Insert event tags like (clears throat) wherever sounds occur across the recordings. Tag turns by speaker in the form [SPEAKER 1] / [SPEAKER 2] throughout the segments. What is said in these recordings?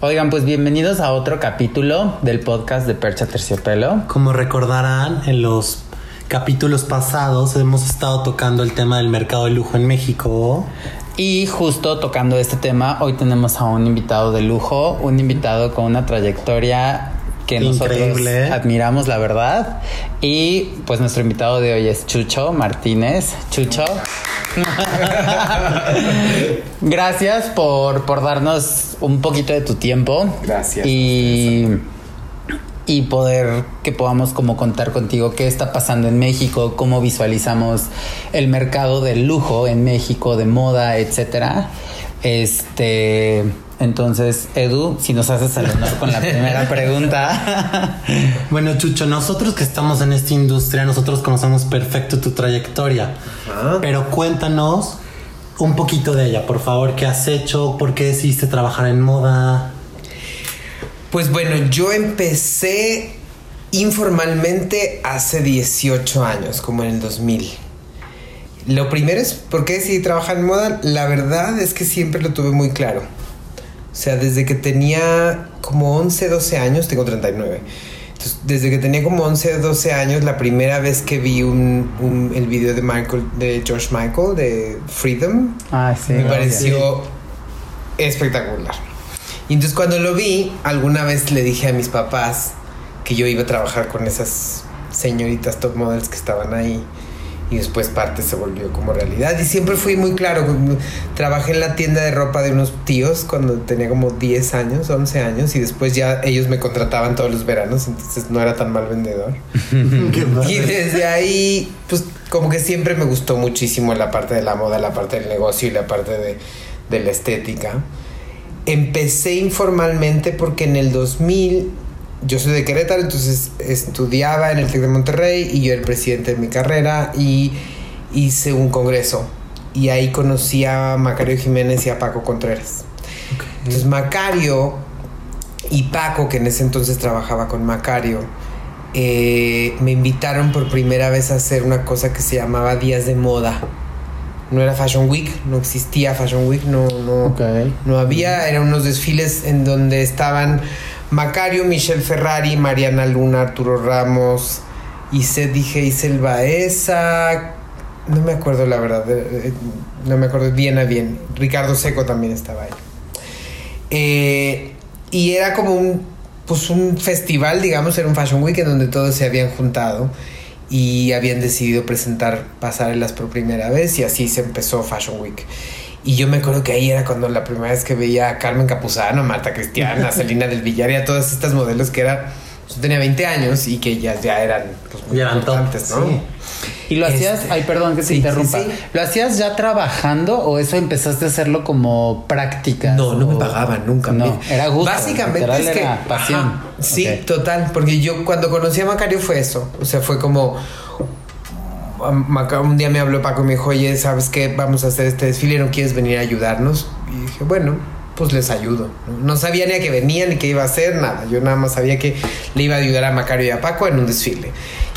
[SPEAKER 1] Oigan, pues bienvenidos a otro capítulo del podcast de Percha Terciopelo.
[SPEAKER 2] Como recordarán, en los capítulos pasados hemos estado tocando el tema del mercado de lujo en México.
[SPEAKER 1] Y justo tocando este tema, hoy tenemos a un invitado de lujo, un invitado con una trayectoria que
[SPEAKER 2] Increíble.
[SPEAKER 1] nosotros admiramos, la verdad. Y pues nuestro invitado de hoy es Chucho Martínez. Chucho. (laughs) Gracias por, por darnos un poquito de tu tiempo.
[SPEAKER 3] Gracias.
[SPEAKER 1] Y, y poder que podamos como contar contigo qué está pasando en México, cómo visualizamos el mercado del lujo en México, de moda, etcétera. Este, entonces, Edu, si nos haces el honor con la primera (laughs) pregunta.
[SPEAKER 2] Bueno, Chucho, nosotros que estamos en esta industria, nosotros conocemos perfecto tu trayectoria.
[SPEAKER 3] Ajá.
[SPEAKER 2] Pero cuéntanos un poquito de ella, por favor. ¿Qué has hecho? ¿Por qué decidiste trabajar en moda?
[SPEAKER 3] Pues bueno, yo empecé informalmente hace 18 años, como en el 2000. Lo primero es, ¿por qué decidí trabajar en moda? La verdad es que siempre lo tuve muy claro. O sea, desde que tenía como 11, 12 años, tengo 39. Entonces, desde que tenía como 11, 12 años, la primera vez que vi un, un- el video de Michael, de George Michael, de Freedom,
[SPEAKER 1] Ah, sí.
[SPEAKER 3] me pareció espectacular. Y entonces cuando lo vi, alguna vez le dije a mis papás que yo iba a trabajar con esas señoritas top models que estaban ahí. Y después parte se volvió como realidad. Y siempre fui muy claro. Trabajé en la tienda de ropa de unos tíos cuando tenía como 10 años, 11 años. Y después ya ellos me contrataban todos los veranos. Entonces no era tan mal vendedor. (laughs) Y desde ahí, pues como que siempre me gustó muchísimo la parte de la moda, la parte del negocio y la parte de, de la estética. Empecé informalmente porque en el 2000, yo soy de Querétaro, entonces estudiaba en el TEC de Monterrey y yo era el presidente de mi carrera y hice un congreso. Y ahí conocí a Macario Jiménez y a Paco Contreras. Entonces Macario y Paco, que en ese entonces trabajaba con Macario, eh, me invitaron por primera vez a hacer una cosa que se llamaba Días de Moda. No era Fashion Week, no existía Fashion Week, no, no, no había. Eran unos desfiles en donde estaban Macario, Michelle Ferrari, Mariana Luna, Arturo Ramos, Iset dije Isel Baeza. No me acuerdo la verdad, eh, eh, no me acuerdo bien a bien. Ricardo Seco también estaba ahí. Eh, y era como un, pues un festival, digamos, era un Fashion Week en donde todos se habían juntado y habían decidido presentar pasarelas por primera vez y así se empezó Fashion Week. Y yo me acuerdo que ahí era cuando la primera vez que veía a Carmen Capuzano, Marta Cristiana, (laughs) Celina del Villar y a todas estas modelos que era, yo tenía 20 años y que ellas ya eran pues, muy
[SPEAKER 2] Ya eran
[SPEAKER 3] importantes, ¿no?
[SPEAKER 2] sí.
[SPEAKER 1] ¿Y lo hacías?
[SPEAKER 3] Este,
[SPEAKER 1] Ay, perdón que te
[SPEAKER 3] sí,
[SPEAKER 1] interrumpa.
[SPEAKER 3] sí, sí.
[SPEAKER 1] ¿Lo hacías ya trabajando o eso empezaste a hacerlo como práctica?
[SPEAKER 3] No, no me pagaban nunca.
[SPEAKER 1] No, era gusto.
[SPEAKER 3] Básicamente
[SPEAKER 1] literal
[SPEAKER 3] es que
[SPEAKER 1] era pasión.
[SPEAKER 3] Ajá, sí, total, porque yo cuando conocí a Macario fue eso, o sea, fue como Maca- un día me habló Paco y me dijo, "Oye, ¿sabes qué? Vamos a hacer este desfile, ¿no quieres venir a ayudarnos?" Y dije, "Bueno, pues les ayudo." No, sabía ni a qué venía ni qué iba a hacer, nada. Yo nada más sabía que le iba a ayudar a Macario y a Paco en un desfile.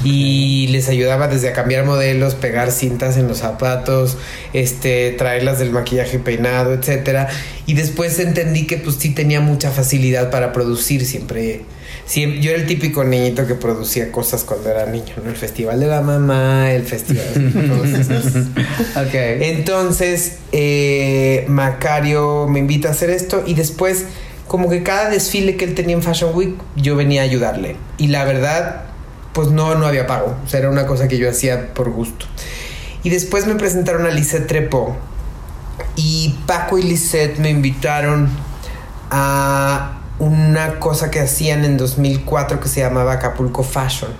[SPEAKER 3] Y les ayudaba desde a cambiar modelos, pegar cintas en los zapatos, este, traerlas del maquillaje peinado, etcétera. Y después entendí que pues sí tenía mucha facilidad para producir siempre. Siem- yo era el típico niñito que producía cosas cuando era niño, ¿no? El festival de la mamá, el festival. (laughs)
[SPEAKER 1] Ok.
[SPEAKER 3] Entonces, eh, Macario me invita a hacer esto y después, como que cada desfile que él tenía en Fashion Week, yo venía a ayudarle. Y la verdad, pues no, no había pago. O sea, era una cosa que yo hacía por gusto. Y después me presentaron a Lisette Trepo. Y Paco y Lisette me invitaron a una cosa que hacían en 2004 que se llamaba Acapulco Fashion.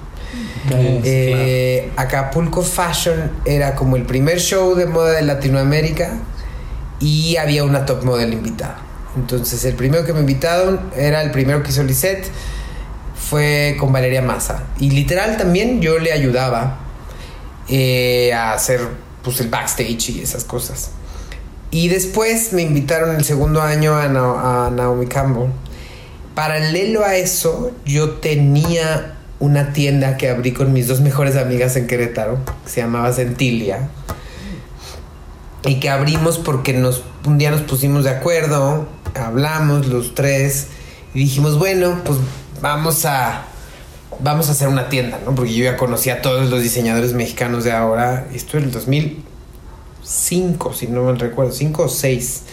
[SPEAKER 3] Eh, Acapulco Fashion era como el primer show de moda de Latinoamérica y había una top model invitada. Entonces el primero que me invitaron era el primero que hizo Lisette, fue con Valeria Massa. Y literal también yo le ayudaba eh, a hacer pues, el backstage y esas cosas. Y después me invitaron el segundo año a, Na- a Naomi Campbell. Paralelo a eso, yo tenía una tienda que abrí con mis dos mejores amigas en Querétaro, que se llamaba Centilia. Y que abrimos porque nos, un día nos pusimos de acuerdo, hablamos los tres y dijimos, bueno, pues vamos a, vamos a hacer una tienda, ¿no? Porque yo ya conocía a todos los diseñadores mexicanos de ahora. Esto en el 2005, si no mal recuerdo, 5 o 6.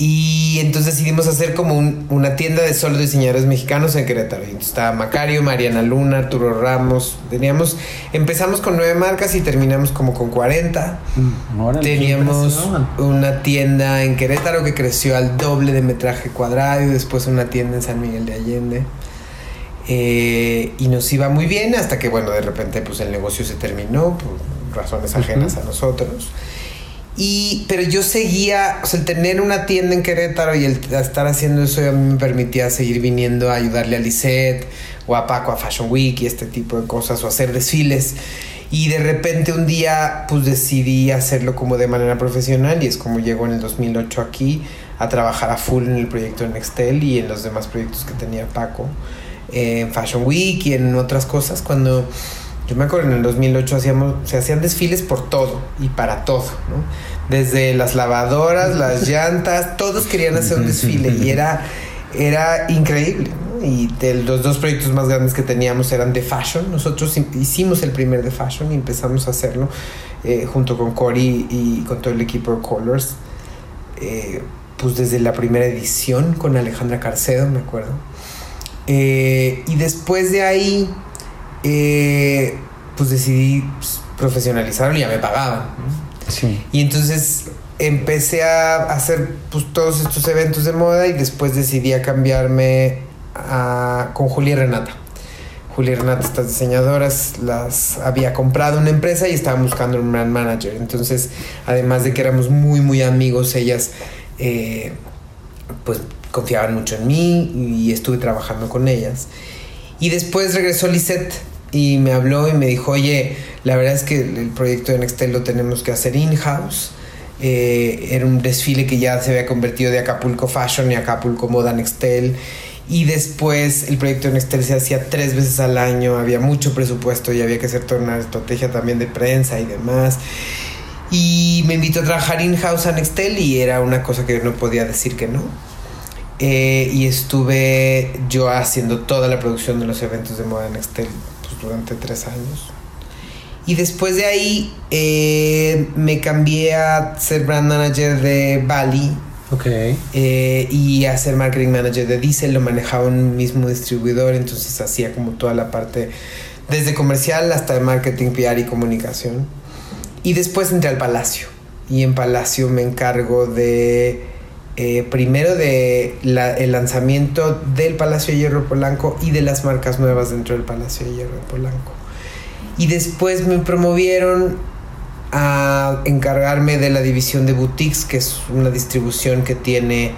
[SPEAKER 3] Y entonces decidimos hacer como un- una tienda de solo diseñadores mexicanos en Querétaro. Y estaba Macario, Mariana Luna, Arturo Ramos. Teníamos, empezamos con nueve marcas y terminamos como con 40.
[SPEAKER 2] Órale, qué
[SPEAKER 3] Teníamos una tienda en Querétaro que creció al doble de metraje cuadrado y después una tienda en San Miguel de Allende. Eh, y nos iba muy bien hasta que, bueno, de repente pues el negocio se terminó por razones ajenas a nosotros. Y, pero yo seguía, o sea, el tener una tienda en Querétaro y el estar haciendo eso a me permitía seguir viniendo a ayudarle a Lisette o a Paco a Fashion Week y este tipo de cosas o hacer desfiles. Y de repente un día pues decidí hacerlo como de manera profesional y es como llego en el 2008 aquí a trabajar a full en el proyecto de Nextel y en los demás proyectos que tenía Paco eh, en Fashion Week y en otras cosas cuando yo me acuerdo en el 2008 hacíamos, se hacían desfiles por todo y para todo, ¿no? Desde las lavadoras, las (laughs) llantas, todos querían hacer un desfile y era, era increíble, ¿no? Y de los dos proyectos más grandes que teníamos eran de fashion. Nosotros hi- hicimos el primer de fashion y empezamos a hacerlo eh, junto con Cory y con todo el equipo de Colors. Eh, pues desde la primera edición con Alejandra Carcedo, me acuerdo. Eh, y después de ahí, eh, pues decidí pues, profesionalizarlo y ya me pagaban. ¿no?
[SPEAKER 1] Sí.
[SPEAKER 3] Y entonces empecé a hacer pues, todos estos eventos de moda y después decidí a cambiarme a- con Julia y Renata. Julia y Renata, estas diseñadoras, las había comprado una empresa y estaban buscando un brand manager. Entonces, además de que éramos muy, muy amigos, ellas eh, pues confiaban mucho en mí y estuve trabajando con ellas. Y después regresó Lisette y me habló y me dijo, oye, la verdad es que el proyecto de Nextel lo tenemos que hacer in-house. Eh, era un desfile que ya se había convertido de Acapulco Fashion y Acapulco Moda Nextel. Y después el proyecto de Nextel se hacía tres veces al año, había mucho presupuesto y había que hacer toda una estrategia también de prensa y demás. Y me invitó a trabajar in-house a Nextel y era una cosa que yo no podía decir que no. Eh, y estuve yo haciendo toda la producción de los eventos de moda Nextel durante tres años. Y después de ahí eh, me cambié a ser brand manager de Bali
[SPEAKER 2] Ok.
[SPEAKER 3] eh, y a ser marketing manager de Diesel. Lo manejaba un mismo distribuidor, entonces hacía como toda la parte desde comercial hasta de marketing, PR y comunicación. Y después entré al Palacio. Y en Palacio me encargo de eh, primero de la- el lanzamiento del Palacio de Hierro Polanco y de las marcas nuevas dentro del Palacio de Hierro Polanco. Y después me promovieron a encargarme de la división de boutiques, que es una distribución que tiene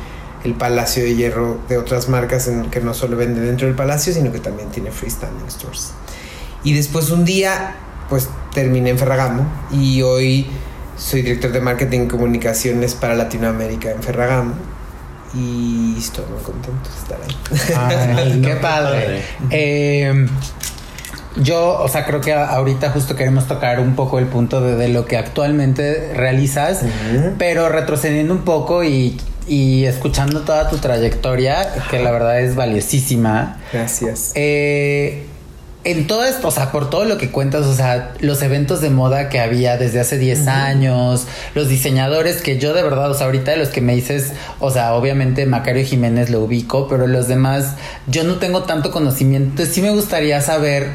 [SPEAKER 3] el Palacio de Hierro de otras marcas en que no solo vende dentro del palacio, sino que también tiene freestanding stores. Y después un día, pues terminé en Ferragamo y hoy soy director de marketing y comunicaciones para Latinoamérica en Ferragamo. Y estoy muy contento de estar ahí.
[SPEAKER 1] Ay, (laughs) qué
[SPEAKER 2] No,
[SPEAKER 1] padre.
[SPEAKER 2] padre.
[SPEAKER 1] Eh, yo, o sea, creo que ahorita justo queremos tocar un poco el punto de, de lo que actualmente realizas, pero retrocediendo un poco y, y escuchando toda tu trayectoria, que la verdad es valiosísima.
[SPEAKER 3] Gracias.
[SPEAKER 1] Eh, en todo esto, o sea, por todo lo que cuentas, o sea, los eventos de moda que había desde hace 10 años, los diseñadores que yo de verdad, o sea, ahorita de los que me dices, o sea, obviamente Macario Jiménez lo ubico, pero los demás, yo no tengo tanto conocimiento. Entonces sí me gustaría saber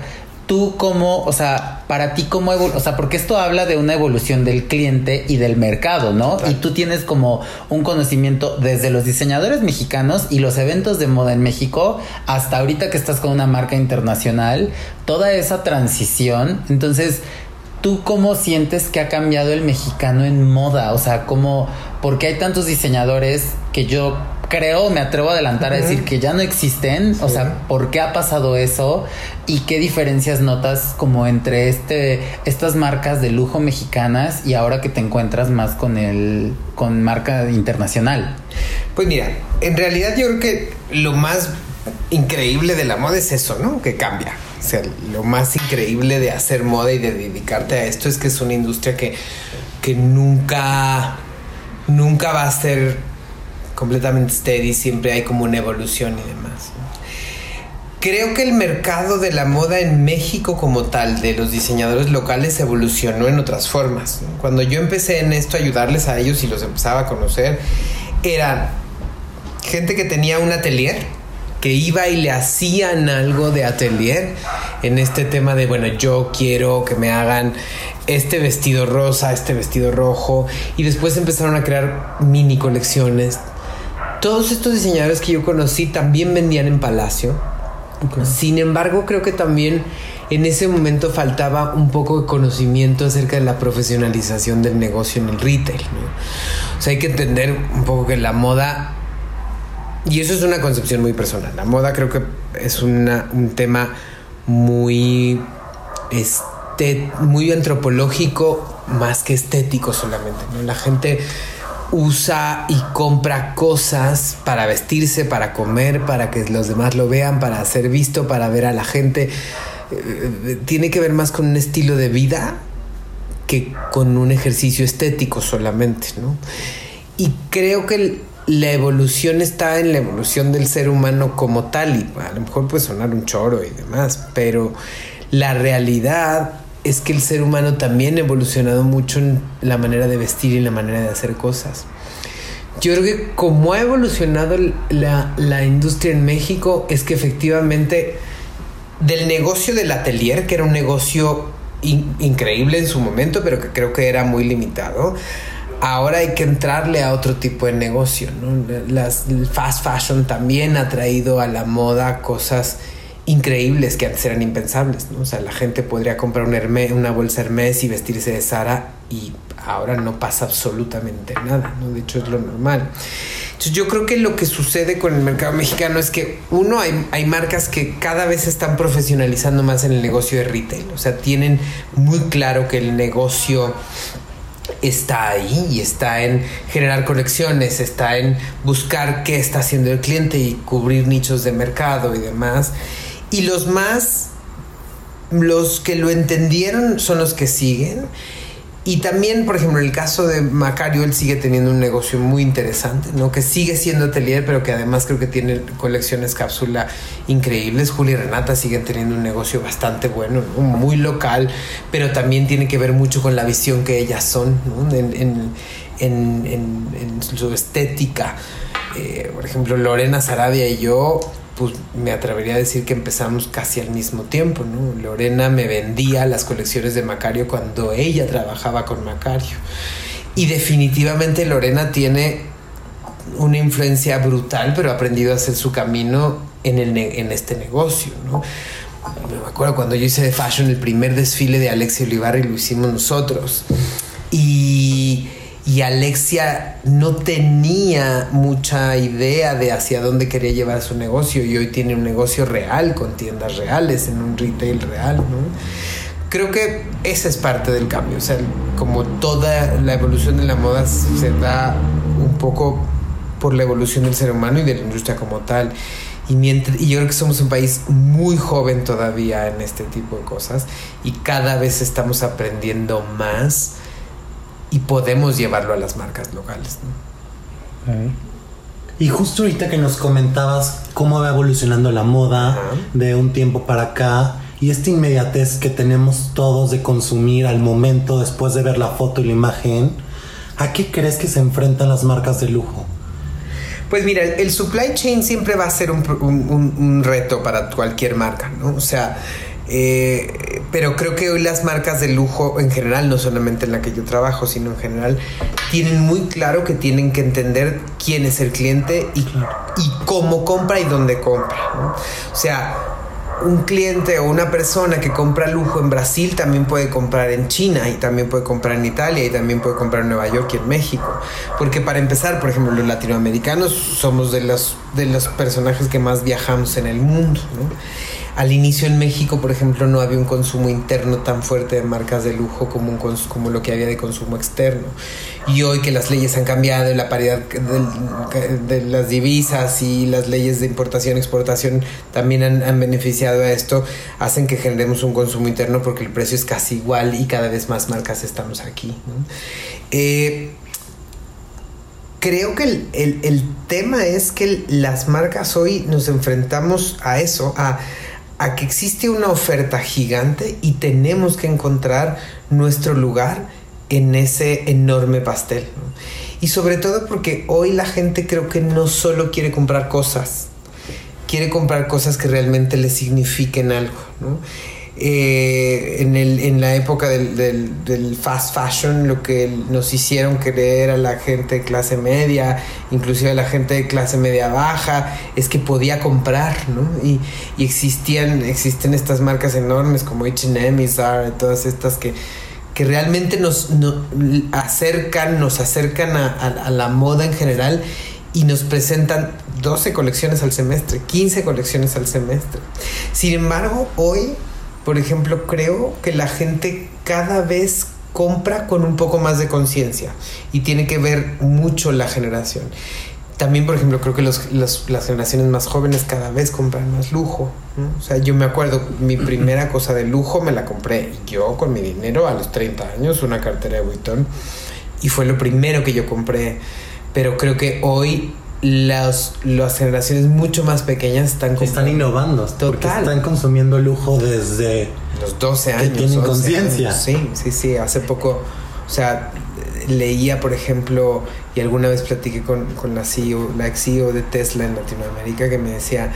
[SPEAKER 1] tú cómo, o sea, para ti cómo, o sea, porque esto habla de una evolución del cliente y del mercado, ¿no? Y tú tienes como un conocimiento desde los diseñadores mexicanos y los eventos de moda en México hasta ahorita que estás con una marca internacional, toda esa transición. Entonces, ¿tú cómo sientes que ha cambiado el mexicano en moda? O sea, ¿cómo, porque hay tantos diseñadores que yo creo, me atrevo a adelantar a decir que ya no existen. O sea, ¿por qué ha pasado eso? ¿Y qué diferencias notas como entre este, estas marcas de lujo mexicanas y ahora que te encuentras más con el, con marca internacional?
[SPEAKER 3] Pues mira, en realidad yo creo que lo más increíble de la moda es eso, ¿no? Que cambia. O sea, lo más increíble de hacer moda y de dedicarte a esto es que es una industria que, que nunca, nunca va a ser completamente steady, siempre hay como una evolución y demás. Creo que el mercado de la moda en México como tal, de los diseñadores locales, evolucionó en otras formas. Cuando yo empecé en esto a ayudarles a ellos y los empezaba a conocer, eran gente que tenía un atelier, que iba y le hacían algo de atelier en este tema de, bueno, yo quiero que me hagan este vestido rosa, este vestido rojo, y después empezaron a crear mini colecciones todos estos diseñadores que yo conocí también vendían en Palacio. Sin embargo, creo que también en ese momento faltaba un poco de conocimiento acerca de la profesionalización del negocio en el retail. O sea, hay que entender un poco que la moda, y eso es una concepción muy personal, la moda creo que es un tema muy, este, muy antropológico más que estético solamente. La gente usa y compra cosas para vestirse, para comer, para que los demás lo vean, para ser visto, para ver a la gente. Eh, tiene que ver más con un estilo de vida que con un ejercicio estético solamente, ¿no? Y creo que la evolución está en la evolución del ser humano como tal, y a lo mejor puede sonar un choro y demás, pero la realidad es que el ser humano también ha evolucionado mucho en la manera de vestir y en la manera de hacer cosas. Yo creo que como ha evolucionado la, industria en México es que efectivamente del negocio del atelier, que era un negocio increíble en su momento, pero que creo que era muy limitado, ahora hay que entrarle a otro tipo de negocio. Las, el fast fashion también ha traído a la moda cosas increíbles que antes eran impensables, ¿no? O sea, la gente podría comprar una bolsa Hermes y vestirse de Sara y ahora no pasa absolutamente nada, ¿no? De hecho es lo normal. Entonces yo creo que lo que sucede con el mercado mexicano es que uno, hay, hay marcas que cada vez se están profesionalizando más en el negocio de retail, o sea, tienen muy claro que el negocio está ahí y está en generar conexiones, está en buscar qué está haciendo el cliente y cubrir nichos de mercado y demás. Y los más, los que lo entendieron son los que siguen. Y también, por ejemplo, en el caso de Macario, él sigue teniendo un negocio muy interesante, ¿no? Que sigue siendo atelier, pero que además creo que tiene colecciones cápsula increíbles. Julia y Renata siguen teniendo un negocio bastante bueno, muy local, pero también tiene que ver mucho con la visión que ellas son, ¿no? en, su estética. Eh, por ejemplo, Lorena Sarabia y yo pues me atrevería a decir que empezamos casi al mismo tiempo, ¿no? Lorena me vendía las colecciones de Macario cuando ella trabajaba con Macario. Y definitivamente Lorena tiene una influencia brutal, pero ha aprendido a hacer su camino en, el en este negocio. Me acuerdo cuando yo hice de fashion el primer desfile de Alexia Olivar y lo hicimos nosotros. Y y Alexia no tenía mucha idea de hacia dónde quería llevar su negocio y hoy tiene un negocio real con tiendas reales en un retail real, Creo que esa es parte del cambio, o sea, como toda la evolución de la moda se da un poco por la evolución del ser humano y de la industria como tal. Y, mientras, y yo creo que somos un país muy joven todavía en este tipo de cosas y cada vez estamos aprendiendo más y podemos llevarlo a las marcas locales.
[SPEAKER 2] Y justo ahorita que nos comentabas cómo va evolucionando la moda de un tiempo para acá y esta inmediatez que tenemos todos de consumir al momento después de ver la foto y la imagen, ¿a qué crees que se enfrentan las marcas de lujo?
[SPEAKER 3] Pues mira, el supply chain siempre va a ser un, un reto para cualquier marca, ¿no? O sea, eh, pero creo que hoy las marcas de lujo en general, no solamente en la que yo trabajo, sino en general, tienen muy claro que tienen que entender quién es el cliente y, y cómo compra y dónde compra. O sea, un cliente o una persona que compra lujo en Brasil también puede comprar en China y también puede comprar en Italia y también puede comprar en Nueva York y en México. Porque para empezar, por ejemplo, los latinoamericanos somos de los, de los personajes que más viajamos en el mundo. ¿no? Al inicio en México, por ejemplo, no había un consumo interno tan fuerte de marcas de lujo como, un como lo que había de consumo externo. Y hoy que las leyes han cambiado, la paridad de, las divisas y las leyes de importación y exportación también han, beneficiado a esto, hacen que generemos un consumo interno porque el precio es casi igual y cada vez más marcas estamos aquí. Eh, creo que el, el, el, tema es que las marcas hoy nos enfrentamos a eso, a a que existe una oferta gigante y tenemos que encontrar nuestro lugar en ese enorme pastel. Y sobre todo porque hoy la gente creo que no solo quiere comprar cosas, quiere comprar cosas que realmente le signifiquen algo. Eh, en, el, en, la época del, del, fast fashion lo que nos hicieron creer a la gente de clase media, inclusive a la gente de clase media baja, es que podía comprar, ¿no? Y, y existían, existen estas marcas enormes como H&M, Zara, todas estas que, que realmente nos, nos acercan, nos acercan a, a, a la moda en general y nos presentan 12 colecciones al semestre, 15 colecciones al semestre. Sin embargo, hoy por ejemplo, creo que la gente cada vez compra con un poco más de conciencia y tiene que ver mucho la generación. También, por ejemplo, creo que los, los, las generaciones más jóvenes cada vez compran más lujo. ¿no? O sea, yo me acuerdo, mi (clears throat) primera cosa de lujo me la compré yo con mi dinero a los 30 años, una cartera de Vuitton, y fue lo primero que yo compré. Pero creo que hoy las, las generaciones mucho más pequeñas están
[SPEAKER 2] están innovando
[SPEAKER 3] Total.
[SPEAKER 2] porque están consumiendo lujo desde
[SPEAKER 3] los 12 años
[SPEAKER 2] que tienen conciencia.
[SPEAKER 3] Sí sí sí hace poco o sea leía por ejemplo y alguna vez platiqué con, con la CEO la ex CEO de Tesla en Latinoamérica que me decía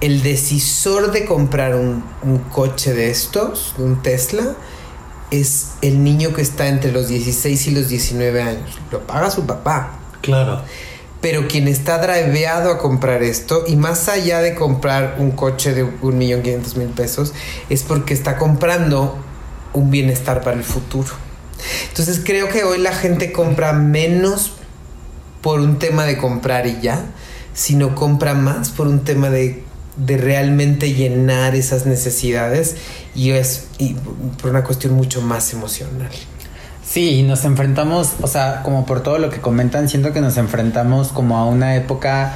[SPEAKER 3] el decisor de comprar un, un coche de estos un Tesla es el niño que está entre los 16 y los 19 años. Lo paga su papá
[SPEAKER 2] claro
[SPEAKER 3] pero quien está driveado a comprar esto y más allá de comprar un coche de un millón quinientos mil pesos es porque está comprando un bienestar para el futuro. Entonces creo que hoy la gente compra menos por un tema de comprar y ya sino compra más por un tema de, de realmente llenar esas necesidades y es y por una cuestión mucho más emocional
[SPEAKER 1] Sí, nos enfrentamos, o sea, como por todo lo que comentan, siento que nos enfrentamos como a una época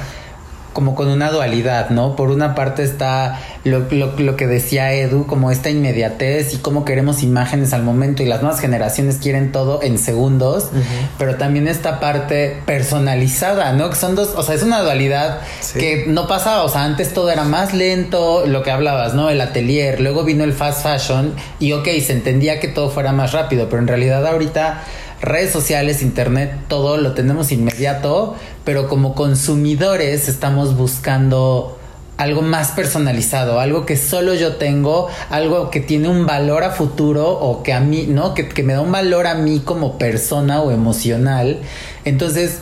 [SPEAKER 1] como con una dualidad, ¿no? Por una parte está lo, lo, lo, que decía Edu, como esta inmediatez y cómo queremos imágenes al momento y las nuevas generaciones quieren todo en segundos, uh -huh. pero también esta parte personalizada, ¿no? Que son dos, o sea, es una dualidad sí. que no pasaba, o sea, antes todo era más lento, lo que hablabas, ¿no? El atelier, luego vino el fast fashion y ok, se entendía que todo fuera más rápido, pero en realidad ahorita redes sociales, internet, todo lo tenemos inmediato, pero como consumidores estamos buscando algo más personalizado, algo que solo yo tengo, algo que tiene un valor a futuro o que a mí, ¿no? Que, que me da un valor a mí como persona o emocional. Entonces,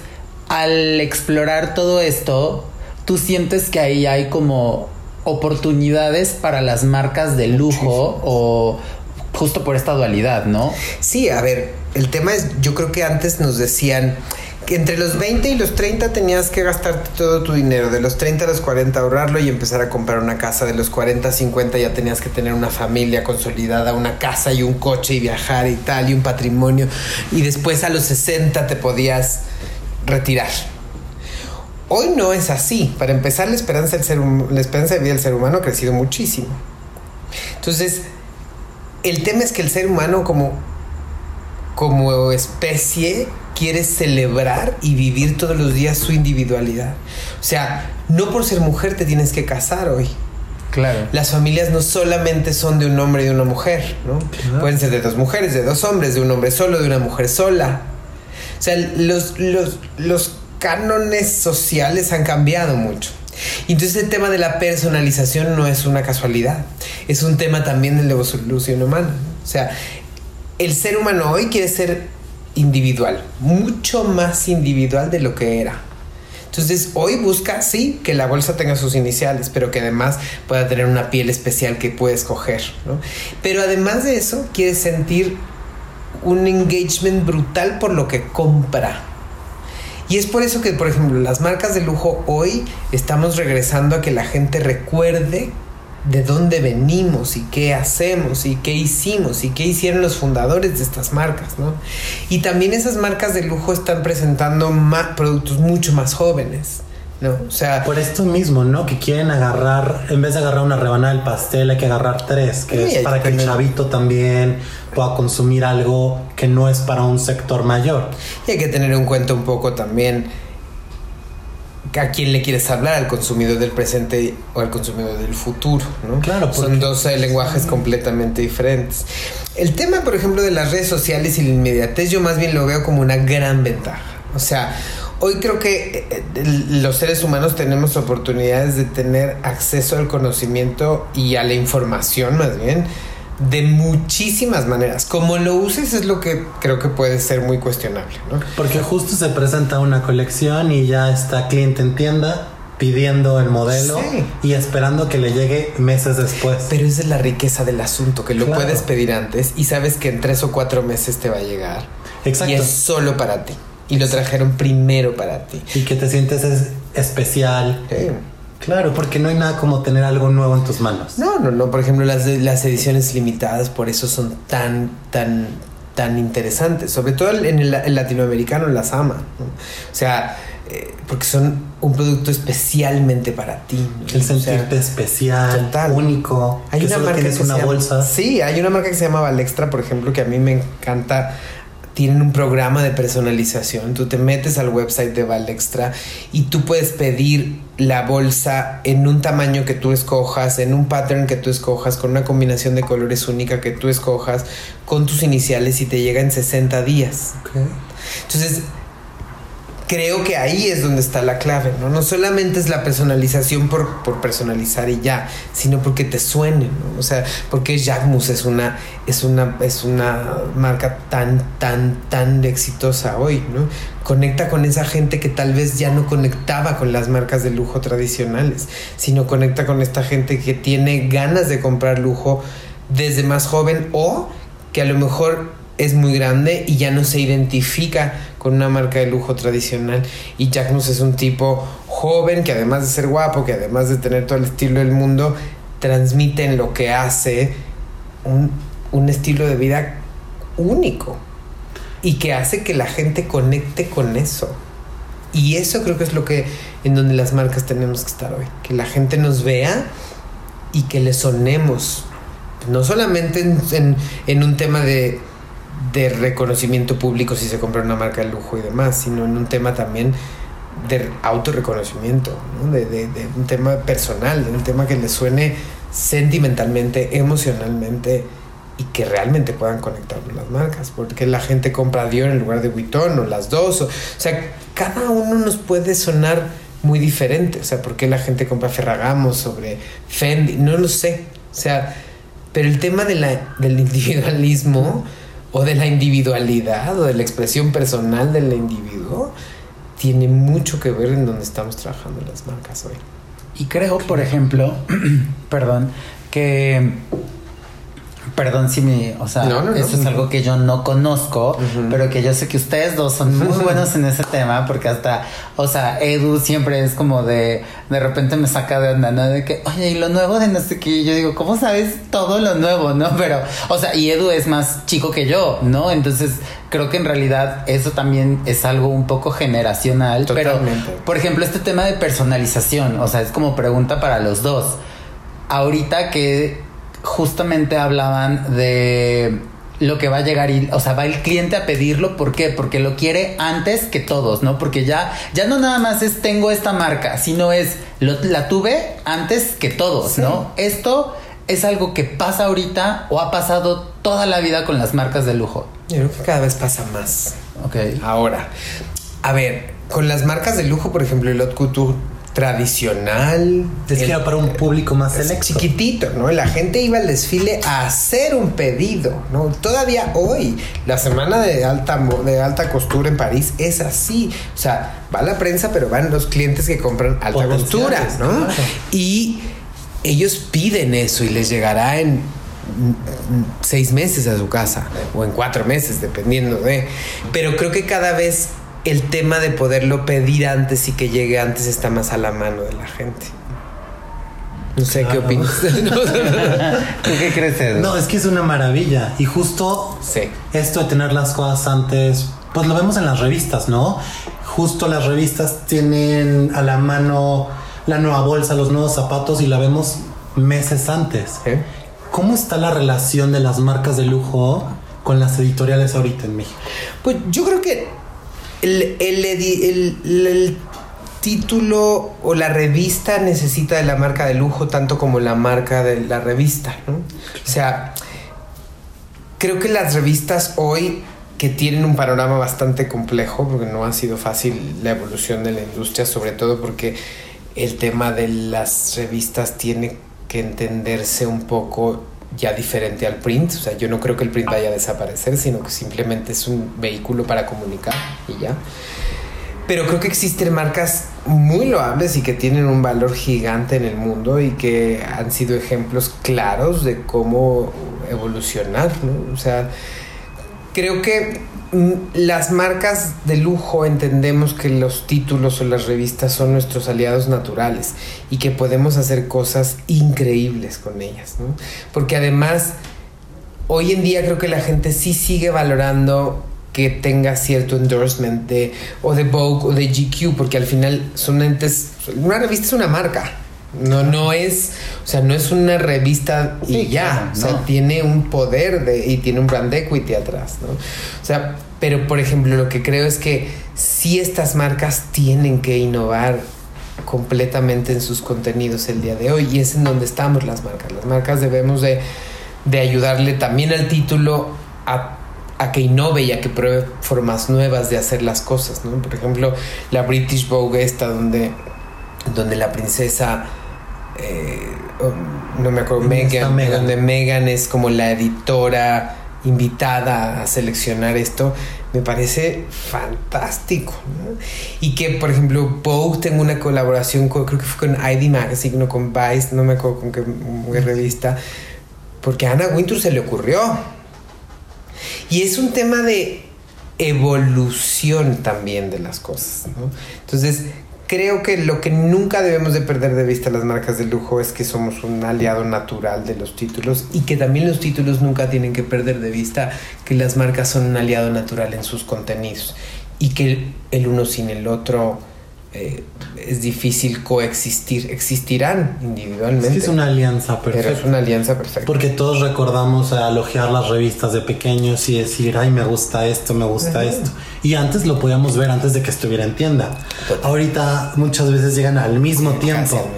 [SPEAKER 1] al explorar todo esto, tú sientes que ahí hay como oportunidades para las marcas de lujo o justo por esta dualidad, ¿no?
[SPEAKER 3] Sí, a ver, el tema es, yo creo que antes nos decían que entre los 20 y los 30 tenías que gastarte todo tu dinero, de los 30 a los 40 ahorrarlo y empezar a comprar una casa, de los 40 a 50 ya tenías que tener una familia consolidada, una casa y un coche y viajar y tal, y un patrimonio, y después a los 60 te podías retirar. Hoy no es así. Para empezar, la esperanza, del ser, la esperanza de vida del ser humano ha crecido muchísimo. Entonces, el tema es que el ser humano como, como especie quiere celebrar y vivir todos los días su individualidad. O sea, no por ser mujer te tienes que casar hoy.
[SPEAKER 1] Claro.
[SPEAKER 3] Las familias no solamente son de un hombre y de una mujer, ¿no? Claro. Pueden ser de dos mujeres, de dos hombres, de un hombre solo, de una mujer sola. O sea, los, los, los cánones sociales han cambiado mucho. Entonces el tema de la personalización no es una casualidad, es un tema también de la evolución humana. O sea, el ser humano hoy quiere ser individual, mucho más individual de lo que era. Entonces, hoy busca, sí, que la bolsa tenga sus iniciales, pero que además pueda tener una piel especial que puede escoger, ¿no? Pero además de eso, quiere sentir un engagement brutal por lo que compra. Y es por eso que, por ejemplo, las marcas de lujo hoy estamos regresando a que la gente recuerde de dónde venimos y qué hacemos y qué hicimos y qué hicieron los fundadores de estas marcas, ¿no? Y también esas marcas de lujo están presentando más productos mucho más jóvenes. ¿no? O sea,
[SPEAKER 2] por esto mismo, ¿no? Que quieren agarrar, en vez de agarrar una rebanada del pastel, hay que agarrar tres, que es para que el chavito también pueda consumir algo que no es para un sector mayor.
[SPEAKER 3] Y hay que tener en cuenta un poco también a quién le quieres hablar, al consumidor del presente o al consumidor del futuro, ¿no?
[SPEAKER 2] Claro,
[SPEAKER 3] son dos lenguajes completamente diferentes. El tema, por ejemplo, de las redes sociales y la inmediatez, yo más bien lo veo como una gran ventaja. O sea, hoy creo que eh, eh, los seres humanos tenemos oportunidades de tener acceso al conocimiento y a la información, más bien, de muchísimas maneras. Como lo uses es lo que creo que puede ser muy cuestionable, ¿no?
[SPEAKER 2] Porque justo se presenta una colección y ya está cliente en tienda pidiendo el modelo y esperando que le llegue meses después.
[SPEAKER 3] Pero esa es la riqueza del asunto, que lo puedes pedir antes y sabes que en tres o cuatro meses te va a llegar.
[SPEAKER 2] Exacto.
[SPEAKER 3] Y es solo para ti. Y lo trajeron primero para ti.
[SPEAKER 2] Y que te sientes especial. Claro, porque no hay nada como tener algo nuevo en tus manos.
[SPEAKER 3] No, no, no. Por ejemplo, las, las ediciones limitadas por eso son tan, tan, tan interesantes. Sobre todo en el, latinoamericano las ama. O sea, eh, porque son un producto especialmente para ti.
[SPEAKER 2] El sentirte especial, total. único.
[SPEAKER 3] Hay
[SPEAKER 2] que
[SPEAKER 3] una marca
[SPEAKER 2] tienes
[SPEAKER 3] que
[SPEAKER 2] una
[SPEAKER 3] se
[SPEAKER 2] bolsa.
[SPEAKER 3] sí, hay una marca que se llama Valextra, por ejemplo, que a mí me encanta tienen un programa de personalización. Tú te metes al website de Valextra y tú puedes pedir la bolsa en un tamaño que tú escojas, en un pattern que tú escojas, con una combinación de colores única que tú escojas, con tus iniciales y te llega en 60 días. Entonces, creo que ahí es donde está la clave, ¿no? No solamente es la personalización por, por personalizar y ya, sino porque te suene, ¿no? O sea, porque Jacmus es una, es una, es una marca tan, tan, tan exitosa hoy, ¿no? Conecta con esa gente que tal vez ya no conectaba con las marcas de lujo tradicionales, sino conecta con esta gente que tiene ganas de comprar lujo desde más joven o que a lo mejor es muy grande y ya no se identifica con una marca de lujo tradicional. Y Jackmus es un tipo joven que además de ser guapo, que además de tener todo el estilo del mundo, transmite en lo que hace un, un estilo de vida único y que hace que la gente conecte con eso. Y eso creo que es lo que en donde las marcas tenemos que estar hoy, que la gente nos vea y que le sonemos, no solamente en, en un tema de de reconocimiento público si se compra una marca de lujo y demás, sino en un tema también de autorreconocimiento, ¿no? de, de, un tema personal, de un tema que le suene sentimentalmente, emocionalmente y que realmente puedan conectar con las marcas, porque la gente compra Dior en lugar de Vuitton o las dos, o, sea, cada uno nos puede sonar muy diferente, o sea, ¿por qué la gente compra Ferragamo sobre Fendi? No lo sé, o sea, pero el tema de la, del individualismo o de la individualidad o de la expresión personal del individuo tiene mucho que ver en donde estamos trabajando las marcas hoy.
[SPEAKER 1] Y creo, por ejemplo, (clears throat) perdón, que Perdón si mi, o sea, eso es algo que yo no conozco, pero que yo sé que ustedes dos son muy (laughs) buenos en ese tema, porque hasta, o sea, Edu siempre es como de, de repente me saca de onda, ¿no? De que, oye, y lo nuevo de no sé qué, yo digo, ¿cómo sabes todo lo nuevo, no? (laughs) Pero, o sea, y Edu es más chico que yo, ¿no? Entonces, creo que en realidad eso también es algo un poco generacional,
[SPEAKER 3] Totalmente.
[SPEAKER 1] pero, por ejemplo, este tema de personalización, o sea, es como pregunta para los dos. Ahorita que justamente hablaban de lo que va a llegar y, o sea, va el cliente a pedirlo, ¿por qué? Porque lo quiere antes que todos, ¿no? Porque ya, ya no nada más es tengo esta marca, sino es la tuve antes que todos, ¿no? Esto es algo que pasa ahorita o ha pasado toda la vida con las marcas de lujo.
[SPEAKER 3] Yo creo que cada vez pasa más.
[SPEAKER 1] Ok.
[SPEAKER 3] Ahora, a ver, con las marcas de lujo, por ejemplo, el Haute Couture tradicional.
[SPEAKER 2] Era para un público más selecto.
[SPEAKER 3] Chiquitito, ¿no? La gente iba al desfile a hacer un pedido, ¿no? Todavía hoy, la semana de alta, de alta costura en París es así. O sea, va la prensa, pero van los clientes que compran alta costura, ¿no? Y ellos piden eso y les llegará en seis meses a su casa o en cuatro meses, dependiendo de. Pero creo que cada vez el tema de poderlo pedir antes y que llegue antes está más a la mano de la gente. No sé qué opinas. (laughs)
[SPEAKER 1] ¿Tú qué crees,
[SPEAKER 2] No, es que es una maravilla. Y justo esto de tener las cosas antes, pues lo vemos en las revistas, ¿no? Justo las revistas tienen a la mano la nueva bolsa, los nuevos zapatos y la vemos meses antes. ¿Cómo está la relación de las marcas de lujo con las editoriales ahorita en México?
[SPEAKER 3] Pues yo creo que el, el, título o la revista necesita de la marca de lujo tanto como la marca de la revista, ¿no? O sea, creo que las revistas hoy que tienen un panorama bastante complejo, porque no ha sido fácil la evolución de la industria, sobre todo porque el tema de las revistas tiene que entenderse un poco ya diferente al print. O sea, yo no creo que el print vaya a desaparecer, sino que simplemente es un vehículo para comunicar y ya. Pero creo que existen marcas muy loables y que tienen un valor gigante en el mundo y que han sido ejemplos claros de cómo evolucionar, ¿no? O sea, creo que las marcas de lujo entendemos que los títulos o las revistas son nuestros aliados naturales y que podemos hacer cosas increíbles con ellas, ¿no? Porque además, hoy en día creo que la gente sí sigue valorando que tenga cierto endorsement de o de Vogue o de GQ porque al final son entes una revista es una marca no, no es, o sea, no es una revista y ya, o sea, tiene un poder de, y tiene un brand equity atrás, ¿no? O sea, pero por ejemplo, lo que creo es que si estas marcas tienen que innovar completamente en sus contenidos el día de hoy y es en donde estamos las marcas. Las marcas debemos de, de ayudarle también al título a, a, que innove y a que pruebe formas nuevas de hacer las cosas, ¿no? Por ejemplo, la British Vogue esta donde, donde la princesa eh, no me acuerdo, Megan, donde Megan es como la editora invitada a seleccionar esto, me parece fantástico. Y que, por ejemplo, Vogue tenga una colaboración, con, creo que fue con ID Magazine, no con Vice, no me acuerdo con qué, revista, porque a Anna Wintour se le ocurrió. Y es un tema de evolución también de las cosas. Entonces, creo que lo que nunca debemos de perder de vista las marcas de lujo es que somos un aliado natural de los títulos y que también los títulos nunca tienen que perder de vista que las marcas son un aliado natural en sus contenidos y que el uno sin el otro eh, es difícil coexistir. Existirán individualmente.
[SPEAKER 2] Es, una alianza perfecta.
[SPEAKER 3] Pero es una alianza perfecta.
[SPEAKER 2] Porque todos recordamos a alojear las revistas de pequeños y decir, ay, me gusta esto, me gusta esto. Y antes lo podíamos ver antes de que estuviera en tienda. Ahorita muchas veces llegan al mismo tiempo.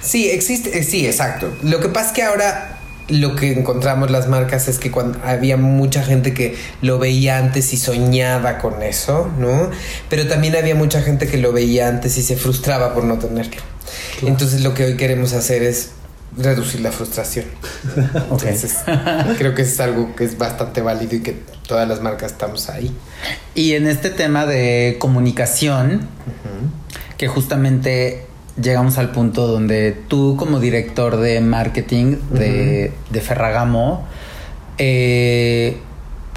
[SPEAKER 3] Sí, existe, eh, sí, exacto. Lo que pasa es que ahora lo que encontramos las marcas es que cuando había mucha gente que lo veía antes y soñaba con eso, ¿no? Pero también había mucha gente que lo veía antes y se frustraba por no tenerlo. Entonces lo que hoy queremos hacer es reducir la frustración. (laughs) Entonces, creo que es algo que es bastante válido y que todas las marcas estamos ahí.
[SPEAKER 1] Y en este tema de comunicación, que justamente llegamos al punto donde tú como director de marketing de, Ferragamo, eh,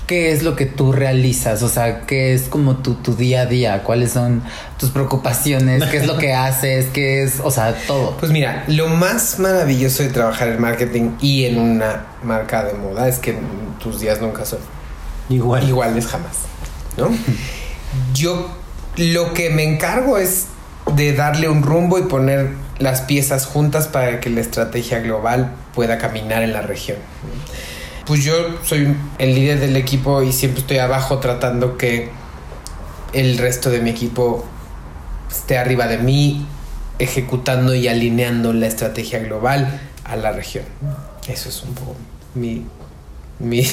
[SPEAKER 1] ¿qué es lo que tú realizas? O sea, ¿qué es como tu, tu día a día? ¿Cuáles son tus preocupaciones? ¿Qué es lo que (laughs) haces? ¿Qué es? O sea, todo.
[SPEAKER 3] Pues mira, lo más maravilloso de trabajar en marketing y en una marca de moda es que tus días nunca son
[SPEAKER 2] Igual.
[SPEAKER 3] iguales jamás, ¿no? (laughs) Yo lo que me encargo es de darle un rumbo y poner las piezas juntas para que la estrategia global pueda caminar en la región. Pues yo soy el líder del equipo y siempre estoy abajo tratando que el resto de mi equipo esté arriba de mí, ejecutando y alineando la estrategia global a la región. Eso es un poco mi, mi,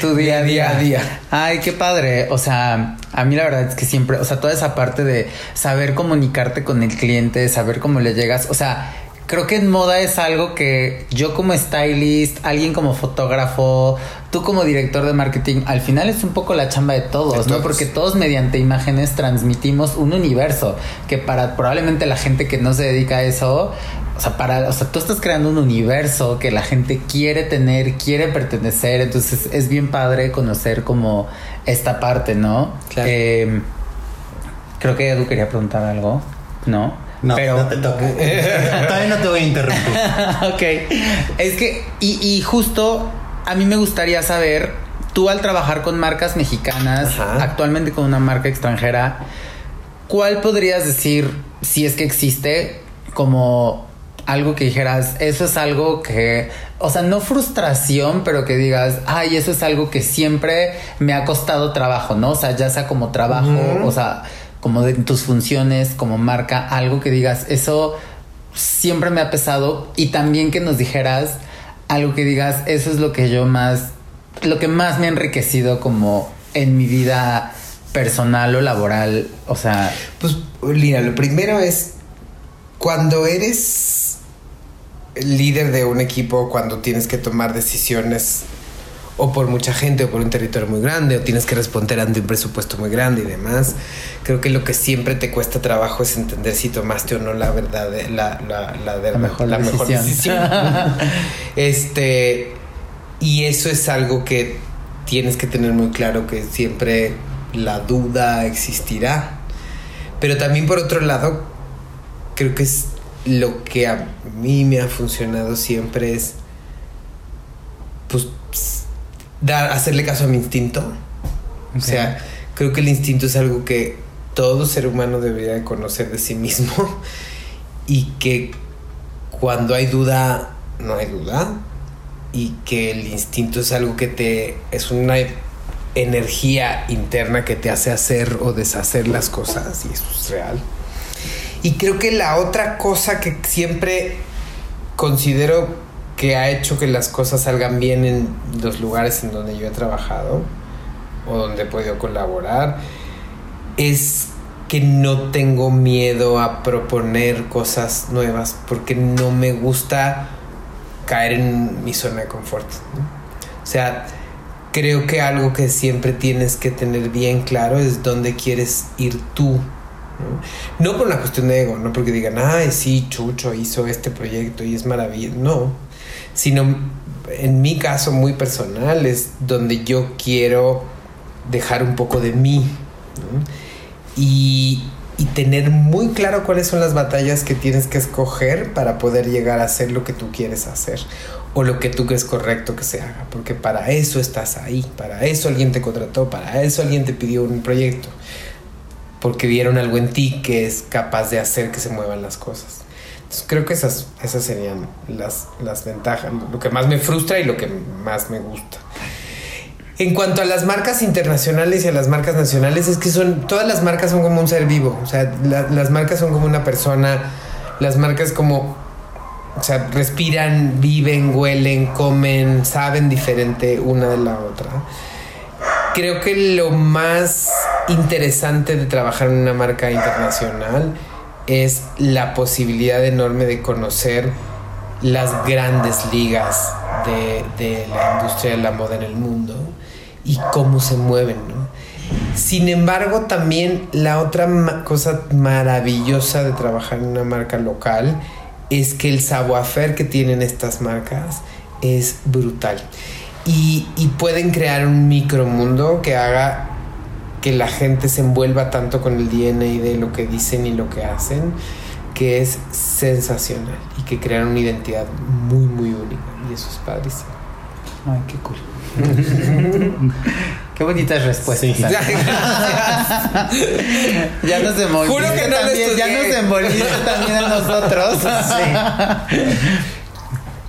[SPEAKER 1] tu día,
[SPEAKER 3] mi
[SPEAKER 1] día a día. Ay, qué padre. O sea, a mí la verdad es que siempre, o sea, toda esa parte de saber comunicarte con el cliente, saber cómo le llegas, o sea, creo que en moda es algo que yo como stylist, alguien como fotógrafo, tú como director de marketing, al final es un poco la chamba de todos, ¿no? Porque todos mediante imágenes transmitimos un universo que para probablemente la gente que no se dedica a eso, o sea, para, o sea, tú estás creando un universo que la gente quiere tener, quiere pertenecer, entonces es bien padre conocer como esta parte, ¿no?
[SPEAKER 3] Claro.
[SPEAKER 1] Eh, creo que Edu quería preguntar algo, ¿no?
[SPEAKER 2] No,
[SPEAKER 1] pero
[SPEAKER 2] no te toca. (laughs) Todavía no te voy a interrumpir. (laughs)
[SPEAKER 1] ok. Es que, y, y, justo a mí me gustaría saber, tú al trabajar con marcas mexicanas,
[SPEAKER 3] Ajá.
[SPEAKER 1] actualmente con una marca extranjera, ¿cuál podrías decir, si es que existe, como algo que dijeras, eso es algo que, o sea, no frustración, pero que digas, ay, eso es algo que siempre me ha costado trabajo, ¿no? O sea, ya sea como trabajo, o sea, como de tus funciones como marca, algo que digas, eso siempre me ha pesado y también que nos dijeras algo que digas, eso es lo que yo más, lo que más me ha enriquecido como en mi vida personal o laboral, o sea,
[SPEAKER 3] Pues, Lina, lo primero es cuando eres líder de un equipo, cuando tienes que tomar decisiones o por mucha gente o por un territorio muy grande o tienes que responder ante un presupuesto muy grande y demás, creo que lo que siempre te cuesta trabajo es entender si tomaste o no la verdad, la, la, la, de-
[SPEAKER 1] La mejor decisión.
[SPEAKER 3] decisión. (laughs) este, y eso es algo que tienes que tener muy claro que siempre la duda existirá. Pero también por otro lado, creo que es lo que a mí me ha funcionado siempre es pues dar hacerle caso a mi instinto. O sea, creo que el instinto es algo que todo ser humano debería de conocer de sí mismo (laughs) y que cuando hay duda no hay duda y que el instinto es algo que te es una energía interna que te hace hacer o deshacer las cosas y eso es real. Y creo que la otra cosa que siempre considero que ha hecho que las cosas salgan bien en los lugares en donde yo he trabajado o donde he podido colaborar es que no tengo miedo a proponer cosas nuevas porque no me gusta caer en mi zona de confort. O sea, creo que algo que siempre tienes que tener bien claro es dónde quieres ir tú. No, por una cuestión de ego, no porque digan, ay, sí, Chucho hizo este proyecto y es maravilloso. No, sino en mi caso muy personal es donde yo quiero dejar un poco de mí y, y tener muy claro cuáles son las batallas que tienes que escoger para poder llegar a hacer lo que tú quieres hacer o lo que tú crees correcto que se haga, porque para eso estás ahí, para eso alguien te contrató, para eso alguien te pidió un proyecto, porque vieron algo en ti que es capaz de hacer que se muevan las cosas. Entonces creo que esas, esas serían las, las ventajas, lo que más me frustra y lo que más me gusta. En cuanto a las marcas internacionales y a las marcas nacionales, es que son todas las marcas son como un ser vivo. O sea, la- las marcas son como una persona. Las marcas como, o sea, respiran, viven, huelen, comen, saben diferente una de la otra. Creo que lo más interesante de trabajar en una marca internacional es la posibilidad enorme de conocer las grandes ligas de, la industria de la moda en el mundo y cómo se mueven. Sin embargo, también la otra cosa maravillosa de trabajar en una marca local es que el savoir-faire que tienen estas marcas es brutal. Y, y pueden crear un micromundo que haga que la gente se envuelva tanto con el DNA de lo que dicen y lo que hacen, que es sensacional y que crean una identidad muy, muy única. Y eso es padrísimo.
[SPEAKER 1] ay, qué cool. (laughs) qué bonitas respuestas.
[SPEAKER 2] Sí. (laughs)
[SPEAKER 1] Ya nos envolviste
[SPEAKER 3] Juro que no lo
[SPEAKER 1] también, ya nos envolviste también a nosotros.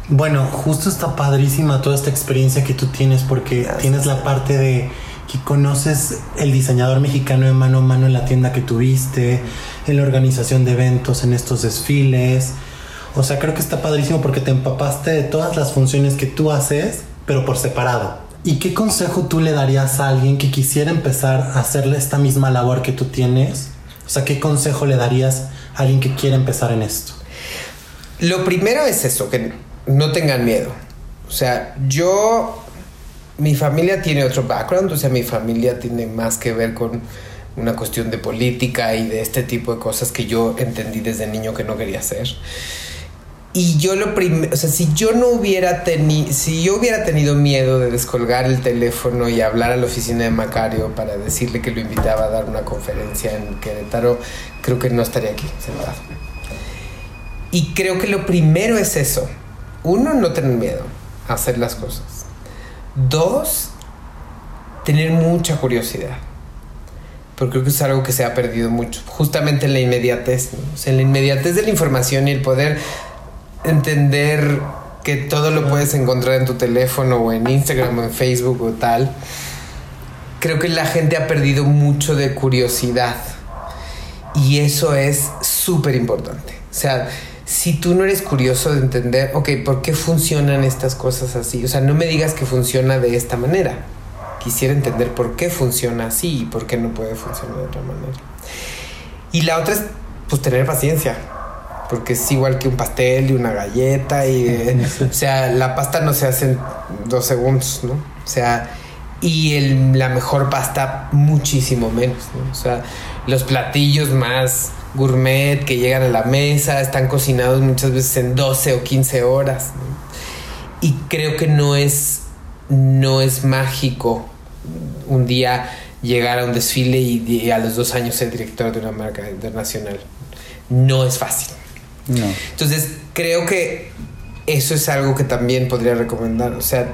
[SPEAKER 2] Bueno, justo está padrísima toda esta experiencia que tú tienes porque
[SPEAKER 3] Gracias.
[SPEAKER 2] tienes la parte de que conoces el diseñador mexicano de mano a mano en la tienda que tuviste, en la organización de eventos, en estos desfiles. O sea, creo que está padrísimo porque te empapaste de todas las funciones que tú haces, pero por separado. ¿Y qué consejo tú le darías a alguien que quisiera empezar a hacerle esta misma labor que tú tienes? O sea, ¿qué consejo le darías a alguien que quiera empezar en esto?
[SPEAKER 3] Lo primero es eso, que no tengan miedo. O sea, yo, mi familia tiene otro background, o sea, mi familia tiene más que ver con una cuestión de política y de este tipo de cosas que yo entendí desde niño que no quería hacer. Y yo lo primero, o sea, si yo no hubiera tenido, si yo hubiera tenido miedo de descolgar el teléfono y hablar a la oficina de Macario para decirle que lo invitaba a dar una conferencia en Querétaro, creo que no estaría aquí sentado. Y creo que lo primero es eso. Uno, no tener miedo a hacer las cosas. Dos, tener mucha curiosidad. Porque creo que es algo que se ha perdido mucho. Justamente en la inmediatez. O sea, en la inmediatez de la información y el poder entender que todo lo puedes encontrar en tu teléfono o en Instagram o en Facebook o tal, creo que la gente ha perdido mucho de curiosidad. Y eso es súper importante. O sea, si tú no eres curioso de entender, ok, ¿por qué funcionan estas cosas así? O sea, no me digas que funciona de esta manera. Quisiera entender por qué funciona así y por qué no puede funcionar de otra manera. Y la otra es, pues, tener paciencia porque es igual que un pastel y una galleta y o sea la pasta no se hace en dos segundos no o sea y el, la mejor pasta muchísimo menos ¿no? o sea los platillos más gourmet que llegan a la mesa están cocinados muchas veces en 12 o 15 horas ¿no? y creo que no es no es mágico un día llegar a un desfile y, y a los dos años ser director de una marca internacional no es fácil
[SPEAKER 1] No.
[SPEAKER 3] entonces, creo que eso es algo que también podría recomendar. O sea,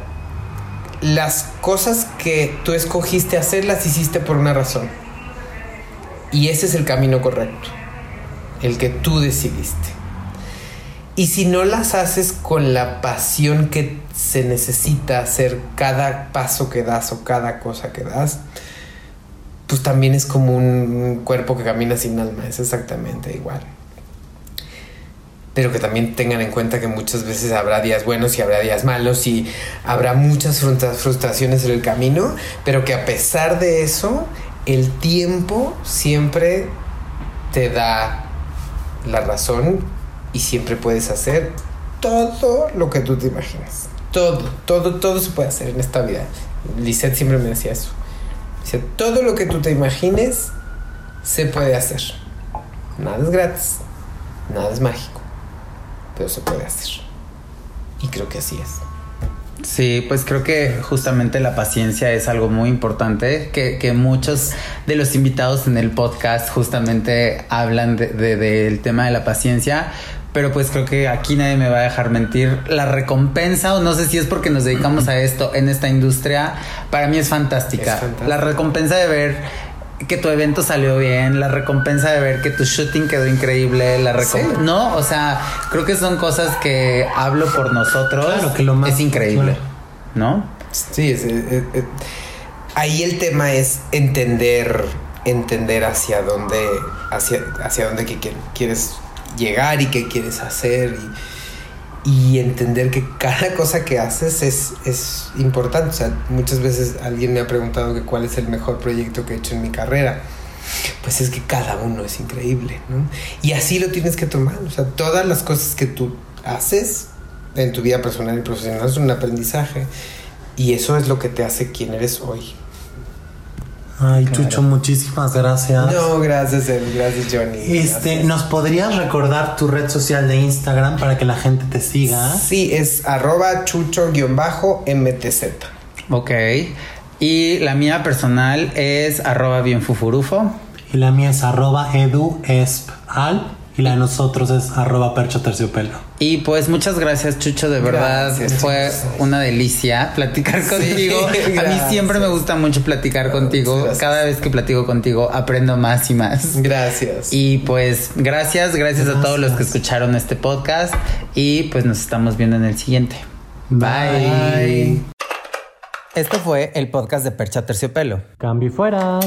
[SPEAKER 3] las cosas que tú escogiste hacer las hiciste por una razón. Y ese es el camino correcto. El que tú decidiste. Y si no las haces con la pasión que se necesita hacer cada paso que das o cada cosa que das, pues también es como un cuerpo que camina sin alma. Es exactamente igual pero que también tengan en cuenta que muchas veces habrá días buenos y habrá días malos y habrá muchas frustraciones en el camino, pero que a pesar de eso, el tiempo siempre te da la razón y siempre puedes hacer todo lo que tú te imaginas. Todo, todo, todo se puede hacer en esta vida. Lisette siempre me decía eso. Dice, todo lo que tú te imagines se puede hacer. Nada es gratis, nada es mágico pero se puede hacer. Y creo que así es.
[SPEAKER 1] Sí, pues creo que justamente la paciencia es algo muy importante, que, que muchos de los invitados en el podcast justamente hablan de, de, del tema de la paciencia, pero pues creo que aquí nadie me va a dejar mentir. La recompensa, o no sé si es porque nos dedicamos a esto en esta industria, para mí es fantástica.
[SPEAKER 3] Es fantástica.
[SPEAKER 1] La recompensa de ver que tu evento salió bien, la recompensa de ver que tu shooting quedó increíble, la recompensa...
[SPEAKER 3] Sí.
[SPEAKER 1] No, o sea, creo que son cosas que hablo por nosotros.
[SPEAKER 2] Claro, que lo más-
[SPEAKER 1] es increíble,
[SPEAKER 2] claro.
[SPEAKER 1] ¿no?
[SPEAKER 3] Sí, es, es- es- es- ahí el tema es entender, entender hacia dónde, hacia, hacia dónde que quier- quieres llegar y qué quieres hacer y, y entender que cada cosa que haces es, es importante. O sea, muchas veces alguien me ha preguntado que cuál es el mejor proyecto que he hecho en mi carrera. Pues es que cada uno es increíble, ¿no? Y así lo tienes que tomar. O sea, todas las cosas que tú haces en tu vida personal y profesional son un aprendizaje. Y eso es lo que te hace quien eres hoy.
[SPEAKER 2] Ay, Chucho, muchísimas gracias.
[SPEAKER 3] No, gracias, Ed, gracias, Johnny.
[SPEAKER 2] Este,
[SPEAKER 3] Gracias.
[SPEAKER 2] ¿nos podrías recordar tu red social de Instagram para que la gente te siga?
[SPEAKER 3] Sí, es arroba chucho-mtz.
[SPEAKER 1] Ok. Y la mía personal es arroba bienfufurufo.
[SPEAKER 2] Y la mía es arroba eduespal y la de nosotros es arroba percho terciopelo.
[SPEAKER 1] Y pues muchas gracias, Chucho. De verdad
[SPEAKER 3] Gracias,
[SPEAKER 1] fue
[SPEAKER 3] Chucho.
[SPEAKER 1] una delicia platicar contigo. A mí siempre me gusta mucho platicar contigo. Cada vez que platico contigo aprendo más y más.
[SPEAKER 3] Gracias.
[SPEAKER 1] Y pues gracias, gracias, a todos los que escucharon este podcast. Y pues nos estamos viendo en el siguiente. Bye. Esto fue el podcast de Percha Terciopelo.
[SPEAKER 2] Cambio y fuera.